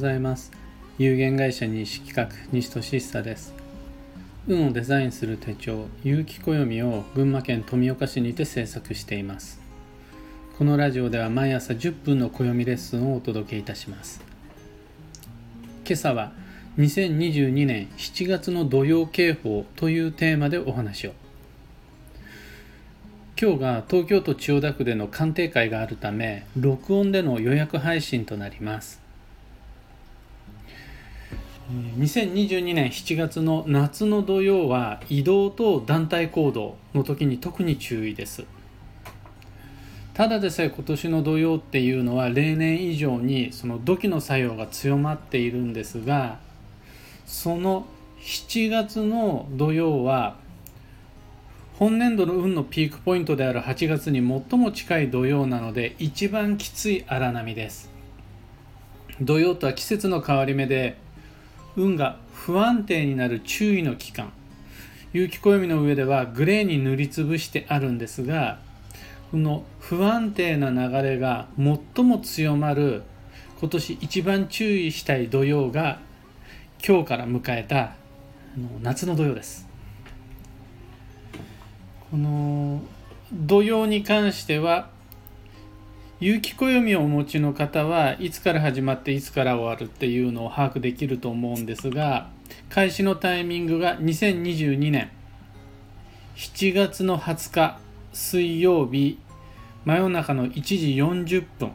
ざいます。有限会社西企画西俊久です。運をデザインする手帳有機暦を群馬県富岡市にて制作しています。このラジオでは毎朝10分の暦レッスンをお届けいたします。今朝は2022年7月の土曜警報というテーマでお話を。今日が東京都千代田区での鑑定会があるため録音での予約配信となります。2022年7月の夏の土曜は移動と団体行動の時に特に注意です。ただでさえ今年の土曜っていうのは例年以上にその土器の作用が強まっているんですがその7月の土曜は本年度の運のピークポイントである8月に最も近い土曜なので一番きつい荒波です。土曜とは季節の変わり目で運が不安定になる注意の期間。有機暦の上ではグレーに塗りつぶしてあるんですがこの不安定な流れが最も強まる今年一番注意したい土曜が今日から迎えた夏の土曜です。この土曜に関しては有機暦をお持ちの方はいつから始まっていつから終わるっていうのを把握できると思うんですが開始のタイミングが2022年。7月の20日水曜日。真夜中の1時40分。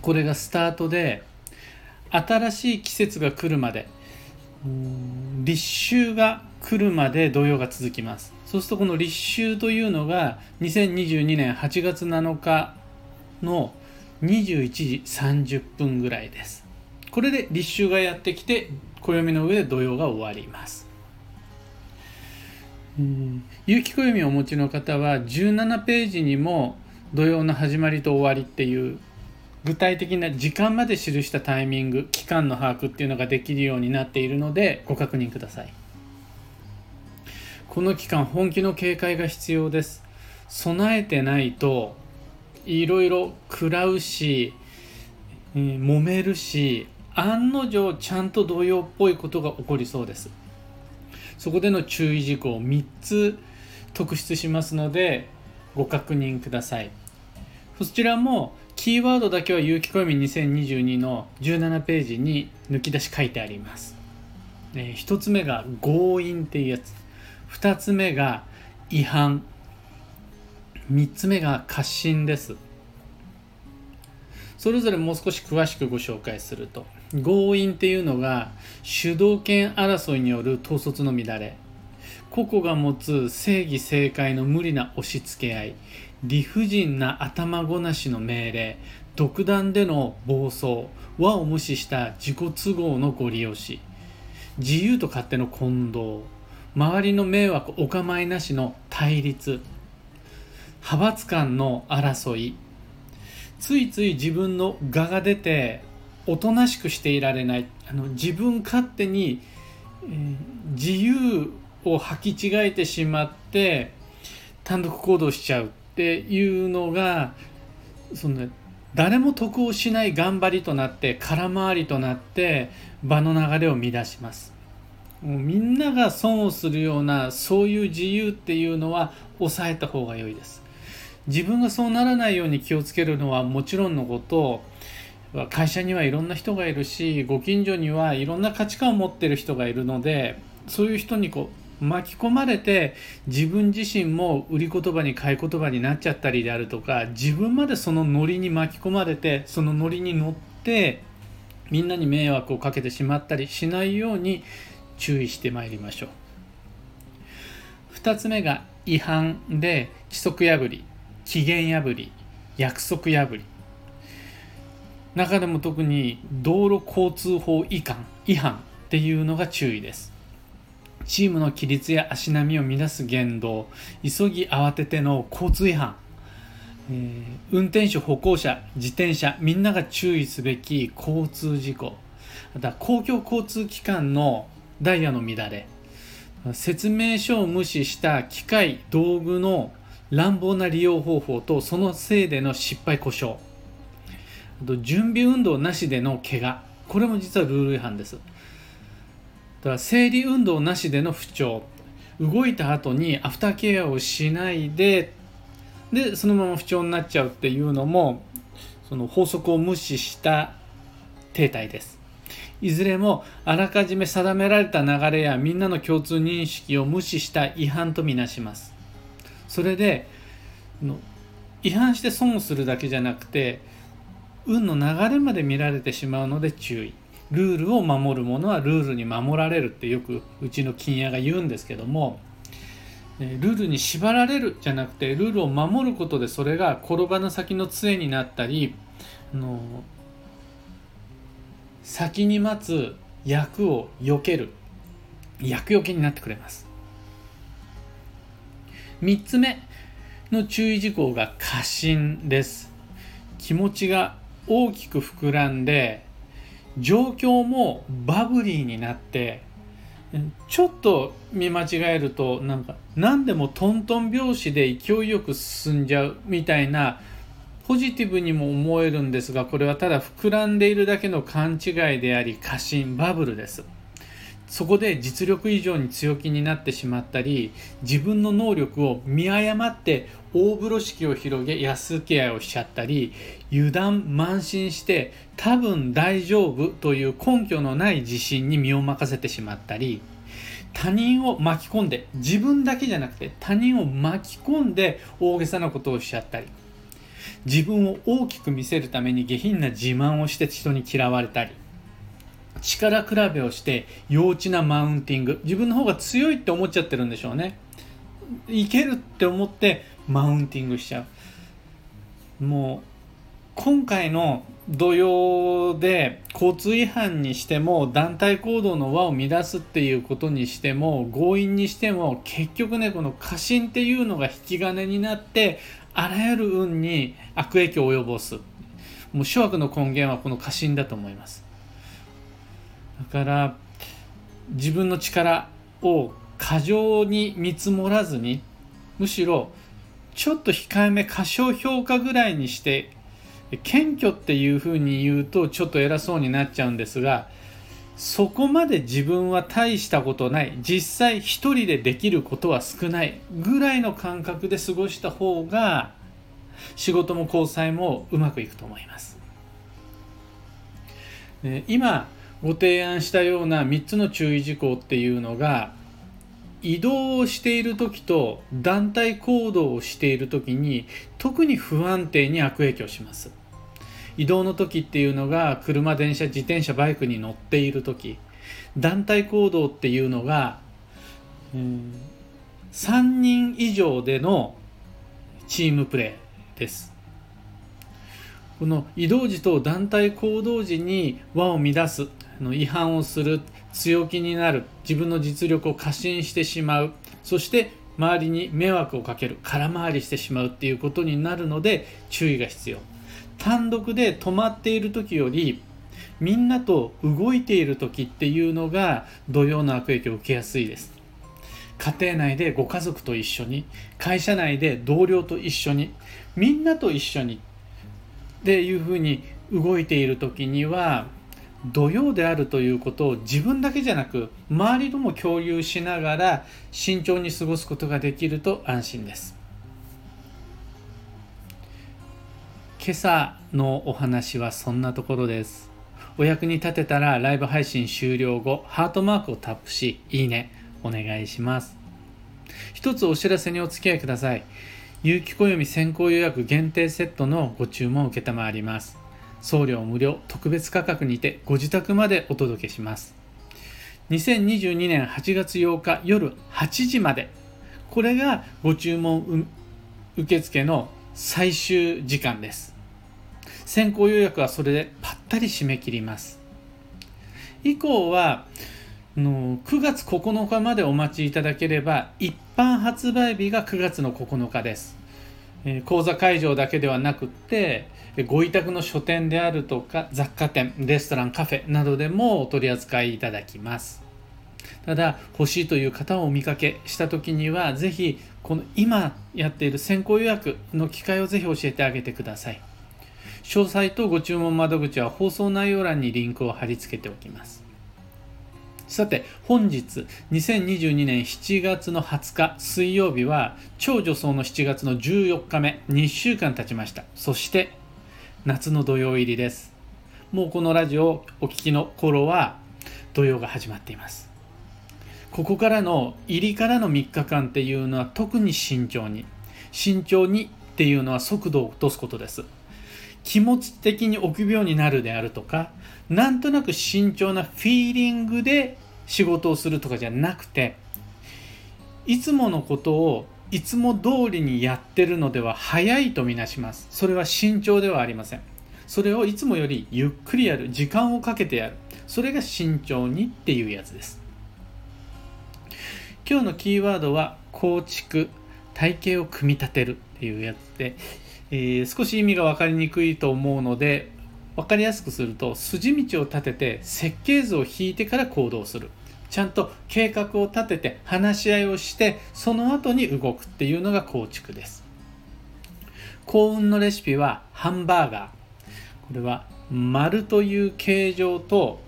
これがスタートで新しい季節が来るまで立秋が来るまで土曜が続きます。そうするとこの立秋というのが2022年8月7日の21時30分ぐらいです。これで立秋がやってきて暦の上で土曜が終わります。有機暦をお持ちの方は17ページにも土曜の始まりと終わりっていう具体的な時間まで記したタイミング期間の把握っていうのができるようになっているのでご確認ください。この期間本気の警戒が必要です。備えてないといろいろ食らうし、えー、揉めるし案の定ちゃんと同様っぽいことが起こりそうです。そこでの注意事項を3つ特筆しますのでご確認ください。そちらもキーワードだけは有機暦2022の17ページに抜き出し書いてあります、えー、1つ目が強引っていうやつ。2つ目が違反。3つ目が過信です。それぞれもう少し詳しくご紹介すると。強引っていうのが主導権争いによる統率の乱れ。個々が持つ正義正解の無理な押し付け合い。理不尽な頭ごなしの命令。独断での暴走。和を無視した自己都合のご利用し。自由と勝手の混同。周りの迷惑お構いなしの対立。派閥間の争い。ついつい自分の我が出ておとなしくしていられない。あの自分勝手に、えー、自由を履き違えてしまって単独行動しちゃうっていうのがその誰も得をしない頑張りとなって空回りとなって場の流れを乱します。もうみんなが損をするようなそういう自由っていうのは抑えた方が良いです。自分がそうならないように気をつけるのはもちろんのこと会社にはいろんな人がいるしご近所にはいろんな価値観を持ってる人がいるのでそういう人にこう巻き込まれて自分自身も売り言葉に買い言葉になっちゃったりであるとか自分までそのノリに巻き込まれてそのノリに乗ってみんなに迷惑をかけてしまったりしないように注意してまいりましょう。2つ目が違反で規則破り。期限破り約束破り。中でも特に道路交通法違反違反っていうのが注意です。チームの規律や足並みを乱す言動急ぎ慌てての交通違反、えー、運転手歩行者自転車みんなが注意すべき交通事故。また公共交通機関のダイヤの乱れ。説明書を無視した機械道具の乱暴な利用方法とそのせいでの失敗故障。あと準備運動なしでの怪我。これも実はルール違反です。だから生理運動なしでの不調。動いた後にアフターケアをしないででそのまま不調になっちゃうっていうのもその法則を無視した停滞です。いずれもあらかじめ定められた流れやみんなの共通認識を無視した違反とみなします。それで違反して損をするだけじゃなくて運の流れまで見られてしまうので注意。ルールを守るものはルールに守られるってよくうちの金屋が言うんですけどもルールに縛られるじゃなくてルールを守ることでそれが転ばぬ先の杖になったりの先に待つ役を避ける。役よけになってくれます。3つ目の注意事項が過信です。気持ちが大きく膨らんで状況もバブリーになってちょっと見間違えるとなんか何でもトントン拍子で勢いよく進んじゃうみたいなポジティブにも思えるんですがこれはただ膨らんでいるだけの勘違いであり過信バブルです。そこで実力以上に強気になってしまったり自分の能力を見誤って大風呂敷を広げ安請け合いをしちゃったり油断慢心して多分大丈夫という根拠のない自信に身を任せてしまったり他人を巻き込んで自分だけじゃなくて他人を巻き込んで大げさなことをしちゃったり自分を大きく見せるために下品な自慢をして人に嫌われたり力比べをして幼稚なマウンティング。自分の方が強いって思っちゃってるんでしょうね。いけるって思ってマウンティングしちゃう。もう今回の土曜で交通違反にしても団体行動の輪を乱すっていうことにしても強引にしても結局ねこの過信っていうのが引き金になってあらゆる運に悪影響を及ぼす。もう諸悪の根源はこの過信だと思います。だから自分の力を過剰に見積もらずにむしろちょっと控えめ過小評価ぐらいにして謙虚っていうふうに言うとちょっと偉そうになっちゃうんですがそこまで自分は大したことない実際一人でできることは少ないぐらいの感覚で過ごした方が仕事も交際もうまくいくと思います。今ご提案したような3つの注意事項っていうのが移動をしている時と団体行動をしている時に特に不安定に悪影響します。移動の時っていうのが車電車自転車バイクに乗っている時。団体行動っていうのが、うん、3人以上でのチームプレーです。この移動時と団体行動時に輪を乱すの違反をする強気になる自分の実力を過信してしまうそして周りに迷惑をかける空回りしてしまうっていうことになるので注意が必要。単独で止まっている時よりみんなと動いている時っていうのが土曜の悪影響を受けやすいです。家庭内でご家族と一緒に会社内で同僚と一緒にみんなと一緒にっていうふうに動いている時には土曜であるということを自分だけじゃなく周りとも共有しながら慎重に過ごすことができると安心です。今朝のお話はそんなところです。お役に立てたらライブ配信終了後ハートマークをタップしいいねお願いします。一つお知らせにお付き合いください。有機暦先行予約限定セットのご注文を承ります。送料無料特別価格にてご自宅までお届けします。2022年8月8日夜8時まで。これがご注文受付の最終時間です。先行予約はそれでぱったり締め切ります。以降はの9月9日までお待ちいただければ一般発売日が9月の9日です。講座会場だけではなくってご委託の書店であるとか雑貨店レストランカフェなどでもお取り扱いいただきます。ただ欲しいという方をお見かけした時にはぜひこの今やっている先行予約の機会をぜひ教えてあげてください。詳細とご注文窓口は放送内容欄にリンクを貼り付けておきます。さて本日2022年7月の20日水曜日は超女装の7月の14日目2週間経ちました。そして夏の土曜入りです。もうこのラジオをお聞きの頃は土曜が始まっています。ここからの入りからの3日間っていうのは特に慎重に慎重にっていうのは速度を落とすことです。気持ち的に臆病になるであるとかなんとなく慎重なフィーリングで仕事をするとかじゃなくていつものことをいつも通りにやってるのでは早いとみなします。それは慎重ではありません。それをいつもよりゆっくりやる。時間をかけてやる。それが慎重にっていうやつです。今日のキーワードは構築。体系を組み立てるっていうやつで、えー、少し意味が分かりにくいと思うので分かりやすくすると筋道を立てて設計図を引いてから行動する。ちゃんと計画を立てて話し合いをしてその後に動くっていうのが構築です。幸運のレシピはハンバーガー。これは丸という形状と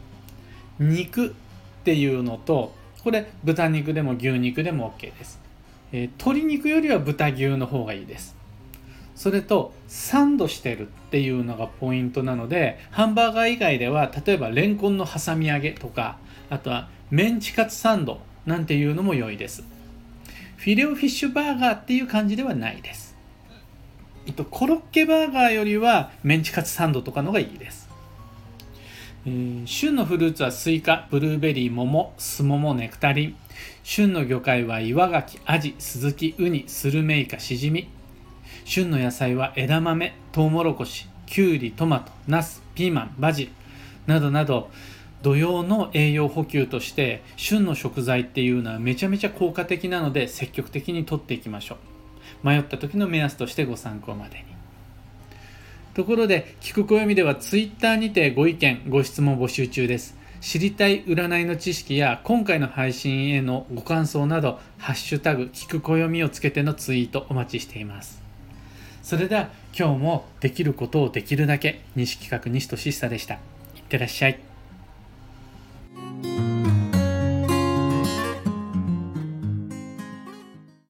肉っていうのとこれ豚肉でも牛肉でも OK です、えー、鶏肉よりは豚牛の方がいいです。それとサンドしてるっていうのがポイントなのでハンバーガー以外では例えばレンコンの挟み揚げとかあとはメンチカツサンドなんていうのも良いです。フィレオフィッシュバーガーっていう感じではないです。えっとコロッケバーガーよりはメンチカツサンドとかのがいいです、旬のフルーツはスイカブルーベリー桃スモモネクタリン。旬の魚介は岩ガキアジスズキウニスルメイカシジミ。旬の野菜は枝豆トウモロコシきゅうりトマトナスピーマンバジルなどなど土曜の栄養補給として旬の食材っていうのはめちゃめちゃ効果的なので積極的にとっていきましょう。迷った時の目安としてご参考までに。ところで聞く暦では Twitter にてご意見ご質問募集中です。知りたい占いの知識や今回の配信へのご感想など「ハッシュタグ聞く暦」をつけてのツイートお待ちしています。それでは今日もできることをできるだけ西企画西俊久でした。いってらっしゃい。